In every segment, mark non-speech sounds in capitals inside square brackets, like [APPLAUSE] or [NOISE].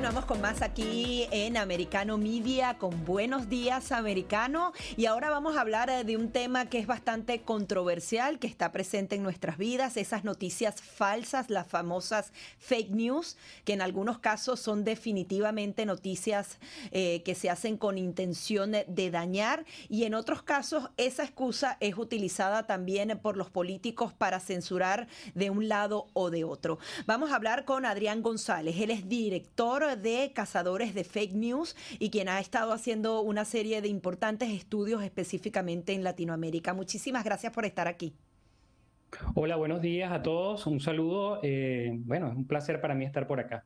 Continuamos con más aquí en Americano Media con Buenos Días Americano. Y ahora vamos a hablar eh, de un tema que es bastante controversial, que está presente en nuestras vidas, esas noticias falsas, las famosas fake news, que en algunos casos son definitivamente noticias eh, que se hacen con intención de dañar. Y en otros casos esa excusa es utilizada también por los políticos para censurar de un lado o de otro. Vamos a hablar con Adrián González, él es director de cazadores de fake news y quien ha estado haciendo una serie de importantes estudios específicamente en Latinoamérica. Muchísimas gracias por estar aquí. Hola, buenos días a todos. Un saludo. Eh, bueno, es un placer para mí estar por acá.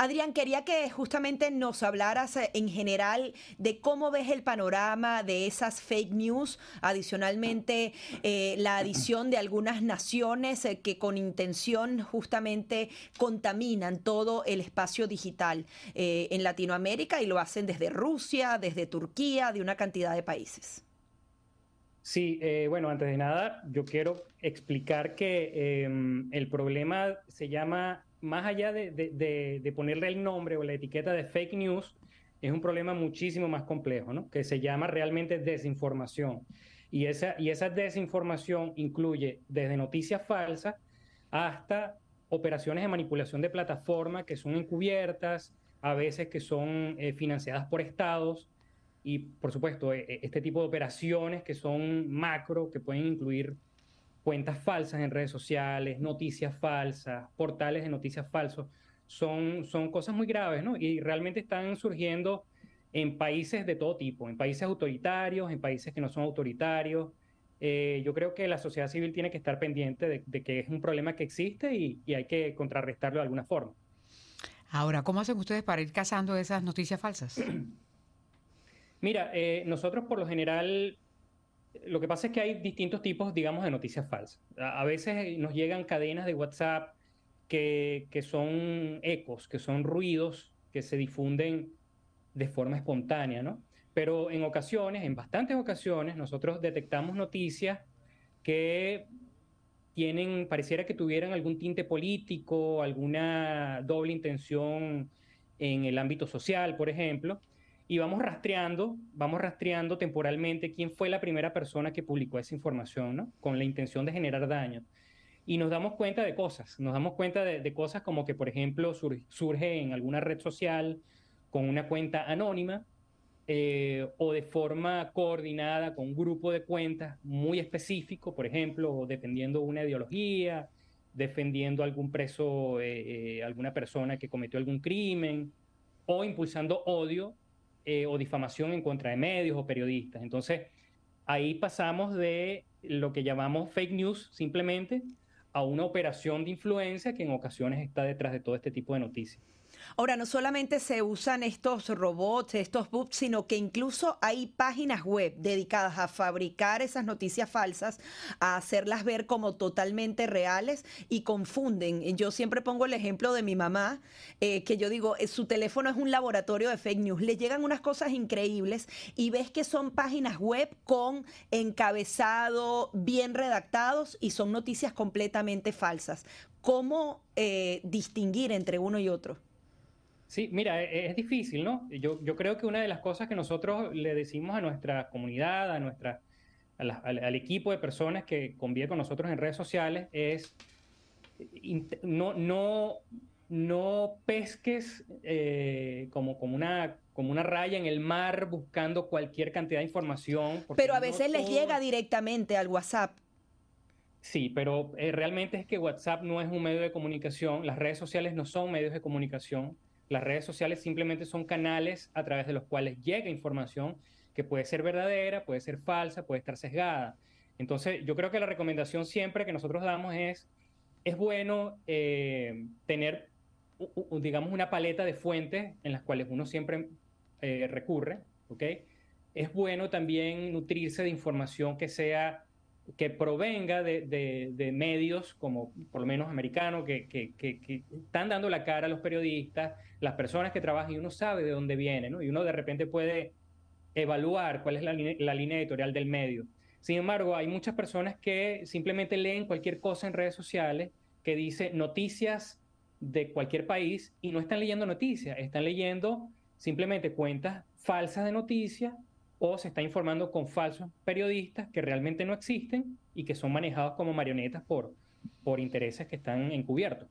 Adrián, quería que justamente nos hablaras eh, en general de cómo ves el panorama de esas fake news, adicionalmente eh, la adición de algunas naciones que con intención justamente contaminan todo el espacio digital en Latinoamérica y lo hacen desde Rusia, desde Turquía, de una cantidad de países. Sí, bueno, antes de nada, yo quiero explicar que em, el problema se llama más allá de, ponerle el nombre o la etiqueta de fake news, es un problema muchísimo más complejo, ¿no? que se llama realmente desinformación. Y esa, y esa desinformación incluye desde noticias falsas hasta operaciones de manipulación de plataforma que son encubiertas, a veces que son eh, financiadas por estados, y por supuesto, e, e, este tipo de operaciones que son macro, que pueden incluir cuentas falsas en redes sociales, noticias falsas, portales de noticias falsos, son, son cosas muy graves, ¿no? Y realmente están surgiendo en países de todo tipo, en países autoritarios, en países que no son autoritarios. Eh, yo creo que la sociedad civil tiene que estar pendiente de, que es un problema que existe y, hay que contrarrestarlo de alguna forma. Ahora, ¿cómo hacen ustedes para ir cazando esas noticias falsas? [CLEARS THROAT] Mira, eh, nosotros por lo general lo que pasa es que hay distintos tipos, digamos, de noticias falsas. A, veces nos llegan cadenas de WhatsApp que, son ecos, que son ruidos que se difunden de forma espontánea, ¿no? Pero en ocasiones, en bastantes ocasiones, nosotros detectamos noticias que tienen, pareciera que tuvieran algún tinte político, alguna doble intención en el ámbito social, por ejemplo, y vamos rastreando, vamos rastreando temporalmente quién fue la primera persona que publicó esa información, ¿no? Con la intención de generar daño. Y nos damos cuenta de cosas, nos damos cuenta de, cosas como que, por ejemplo, surge en alguna red social con una cuenta anónima eh, o de forma coordinada con un grupo de cuentas muy específico, por ejemplo, defendiendo una ideología, defendiendo algún preso, eh, eh, alguna persona que cometió algún crimen, o impulsando odio eh, o difamación en contra de medios o periodistas. Entonces, ahí pasamos de lo que llamamos fake news simplemente a una operación de influencia que en ocasiones está detrás de todo este tipo de noticias. Ahora, no solamente se usan estos robots, estos bots, sino que incluso hay páginas web dedicadas a fabricar esas noticias falsas, a hacerlas ver como totalmente reales y confunden. Yo siempre pongo el ejemplo de mi mamá, eh, que yo digo, eh, su teléfono es un laboratorio de fake news. Le llegan unas cosas increíbles y ves que son páginas web con encabezado bien redactados y son noticias completamente falsas. ¿Cómo eh, distinguir entre uno y otro? Sí, mira, e, es, difícil, ¿no? Yo, yo creo que una de las cosas que nosotros le decimos a nuestra comunidad, a nuestra, al, equipo de personas que convive con nosotros en redes sociales es no, no, no pesques eh, como, como, una, como una raya en el mar buscando cualquier cantidad de información. Pero a veces les llega directamente al WhatsApp. Sí, pero eh, realmente es que WhatsApp no es un medio de comunicación, las redes sociales no son medios de comunicación. Las redes sociales simplemente son canales a través de los cuales llega información que puede ser verdadera, puede ser falsa, puede estar sesgada. Entonces, yo creo que la recomendación siempre que nosotros damos es, es bueno eh, tener, digamos, una paleta de fuentes en las cuales uno siempre eh, recurre, ¿ok? Es bueno también nutrirse de información que sea que provenga de, medios como por lo menos americanos que, que, están dando la cara a los periodistas, las personas que trabajan y uno sabe de dónde viene, ¿no? Y uno de repente puede evaluar cuál es la línea editorial del medio. Sin embargo, hay muchas personas que simplemente leen cualquier cosa en redes sociales que dice noticias de cualquier país y no están leyendo noticias, están leyendo simplemente cuentas falsas de noticias o se está informando con falsos periodistas que realmente no existen y que son manejados como marionetas por, por intereses que están encubiertos.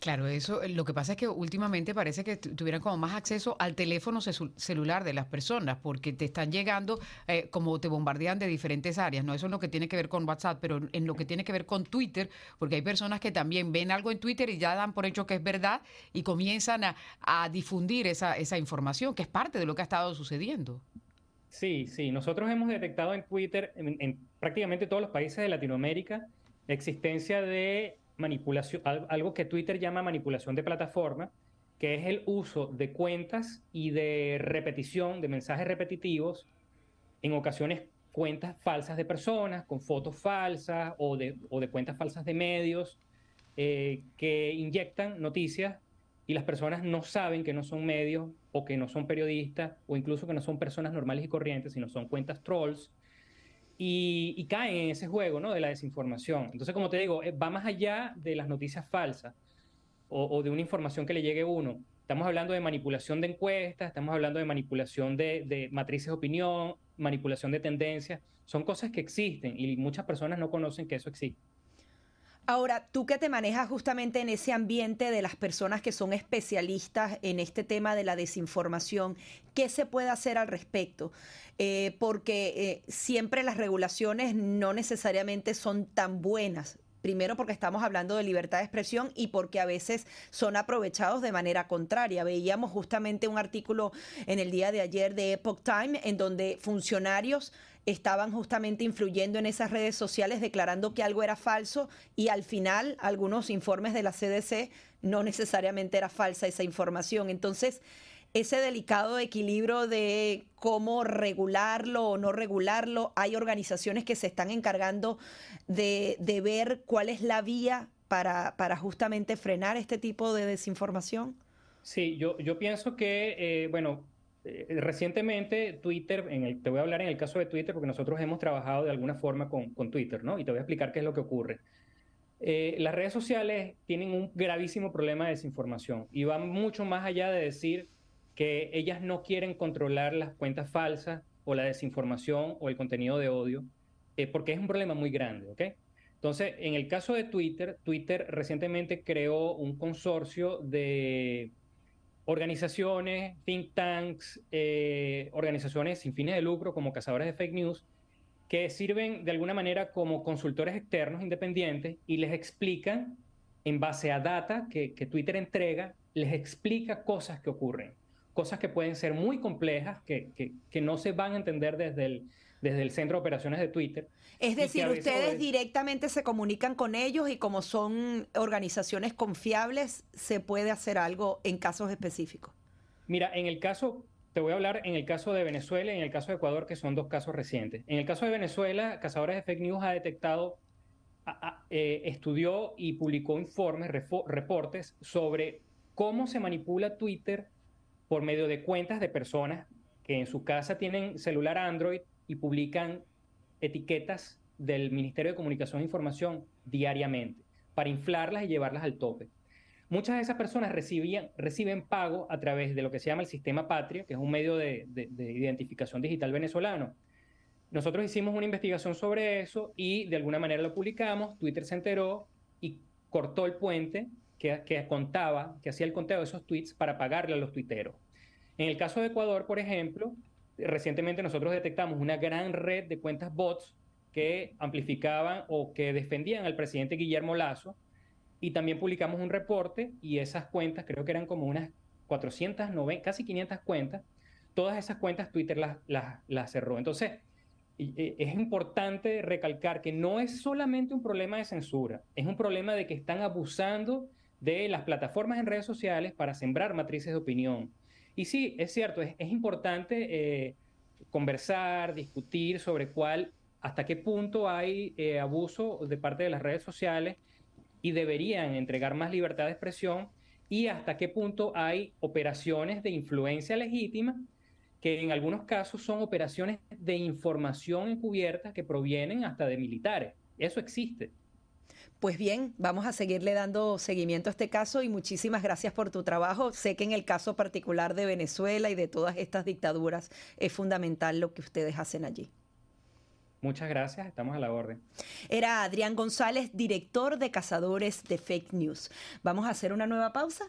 Claro, eso lo que pasa es que últimamente parece que tuvieran como más acceso al teléfono celular de las personas, porque te están llegando, eh, como te bombardean de diferentes áreas, ¿no? Eso es lo que tiene que ver con WhatsApp, pero en lo que tiene que ver con Twitter, porque hay personas que también ven algo en Twitter y ya dan por hecho que es verdad y comienzan a, difundir esa, esa información, que es parte de lo que ha estado sucediendo. Sí, sí. Nosotros hemos detectado en Twitter, en, prácticamente todos los países de Latinoamérica, existencia de manipulación, algo que Twitter llama manipulación de plataforma, que es el uso de cuentas y de repetición de mensajes repetitivos, en ocasiones cuentas falsas de personas, con fotos falsas o de, cuentas falsas de medios, eh, que inyectan noticias y las personas no saben que no son medios o que no son periodistas o incluso que no son personas normales y corrientes, sino son cuentas trolls y, caen en ese juego ¿no? de la desinformación. Entonces, como te digo, eh, va más allá de las noticias falsas o, de una información que le llegue a uno. Estamos hablando de manipulación de encuestas, estamos hablando de manipulación de, de matrices de opinión, manipulación de tendencias. Son cosas que existen y muchas personas no conocen que eso existe. Ahora, tú que te manejas justamente en ese ambiente de las personas que son especialistas en este tema de la desinformación, ¿qué se puede hacer al respecto? Eh, porque eh, siempre las regulaciones no necesariamente son tan buenas. Primero porque estamos hablando de libertad de expresión y porque a veces son aprovechados de manera contraria. Veíamos justamente un artículo en el día de ayer de Epoch Time en donde funcionarios estaban justamente influyendo en esas redes sociales declarando que algo era falso y al final algunos informes de la CDC no necesariamente era falsa esa información. Entonces, ese delicado equilibrio de cómo regularlo o no regularlo, hay organizaciones que se están encargando de, ver cuál es la vía para, para justamente frenar este tipo de desinformación. Sí, yo, yo pienso que, eh, bueno, eh, recientemente Twitter, en el, te voy a hablar en el caso de Twitter porque nosotros hemos trabajado de alguna forma con, Twitter, ¿no? Y te voy a explicar qué es lo que ocurre. Eh, las redes sociales tienen un gravísimo problema de desinformación y van mucho más allá de decir que ellas no quieren controlar las cuentas falsas o la desinformación o el contenido de odio, eh, porque es un problema muy grande, ¿ok? Entonces, en el caso de Twitter, Twitter recientemente creó un consorcio de organizaciones, think tanks, eh, organizaciones sin fines de lucro como cazadores de fake news, que sirven de alguna manera como consultores externos independientes y les explican, en base a data que, Twitter entrega, les explica cosas que ocurren, cosas que pueden ser muy complejas, que, que no se van a entender desde el, desde el centro de operaciones de Twitter. Es decir, ustedes directamente se comunican con ellos y como son organizaciones confiables, se puede hacer algo en casos específicos. Mira, en el caso, te voy a hablar en el caso de Venezuela y en el caso de Ecuador, que son dos casos recientes. En el caso de Venezuela, Cazadores de Fake News ha detectado, eh, estudió y publicó informes, reportes sobre cómo se manipula Twitter por medio de cuentas de personas que en su casa tienen celular Android y publican etiquetas del Ministerio de Comunicación e Información diariamente para inflarlas y llevarlas al tope. Muchas de esas personas recibían, reciben pago a través de lo que se llama el sistema Patria, que es un medio de, de identificación digital venezolano. Nosotros hicimos una investigación sobre eso y de alguna manera lo publicamos. Twitter se enteró y cortó el puente que, que contaba, que hacía el conteo de esos tweets para pagarle a los tuiteros. En el caso de Ecuador, por ejemplo, recientemente nosotros detectamos una gran red de cuentas bots que amplificaban o que defendían al presidente Guillermo Lazo y también publicamos un reporte y esas cuentas, creo que eran como unas 490, casi 500 cuentas, todas esas cuentas Twitter las, las, cerró. Entonces, es importante recalcar que no es solamente un problema de censura, es un problema de que están abusando de las plataformas en redes sociales para sembrar matrices de opinión. Y sí, es cierto, es, importante eh, conversar, discutir sobre cuál hasta qué punto hay eh, abuso de parte de las redes sociales y deberían entregar más libertad de expresión y hasta qué punto hay operaciones de influencia legítima que en algunos casos son operaciones de información encubierta que provienen hasta de militares. Eso existe. Pues bien, vamos a seguirle dando seguimiento a este caso y muchísimas gracias por tu trabajo. Sé que en el caso particular de Venezuela y de todas estas dictaduras es fundamental lo que ustedes hacen allí. Muchas gracias, estamos a la orden. Era Adrián González, director de Cazadores de Fake News. Vamos a hacer una nueva pausa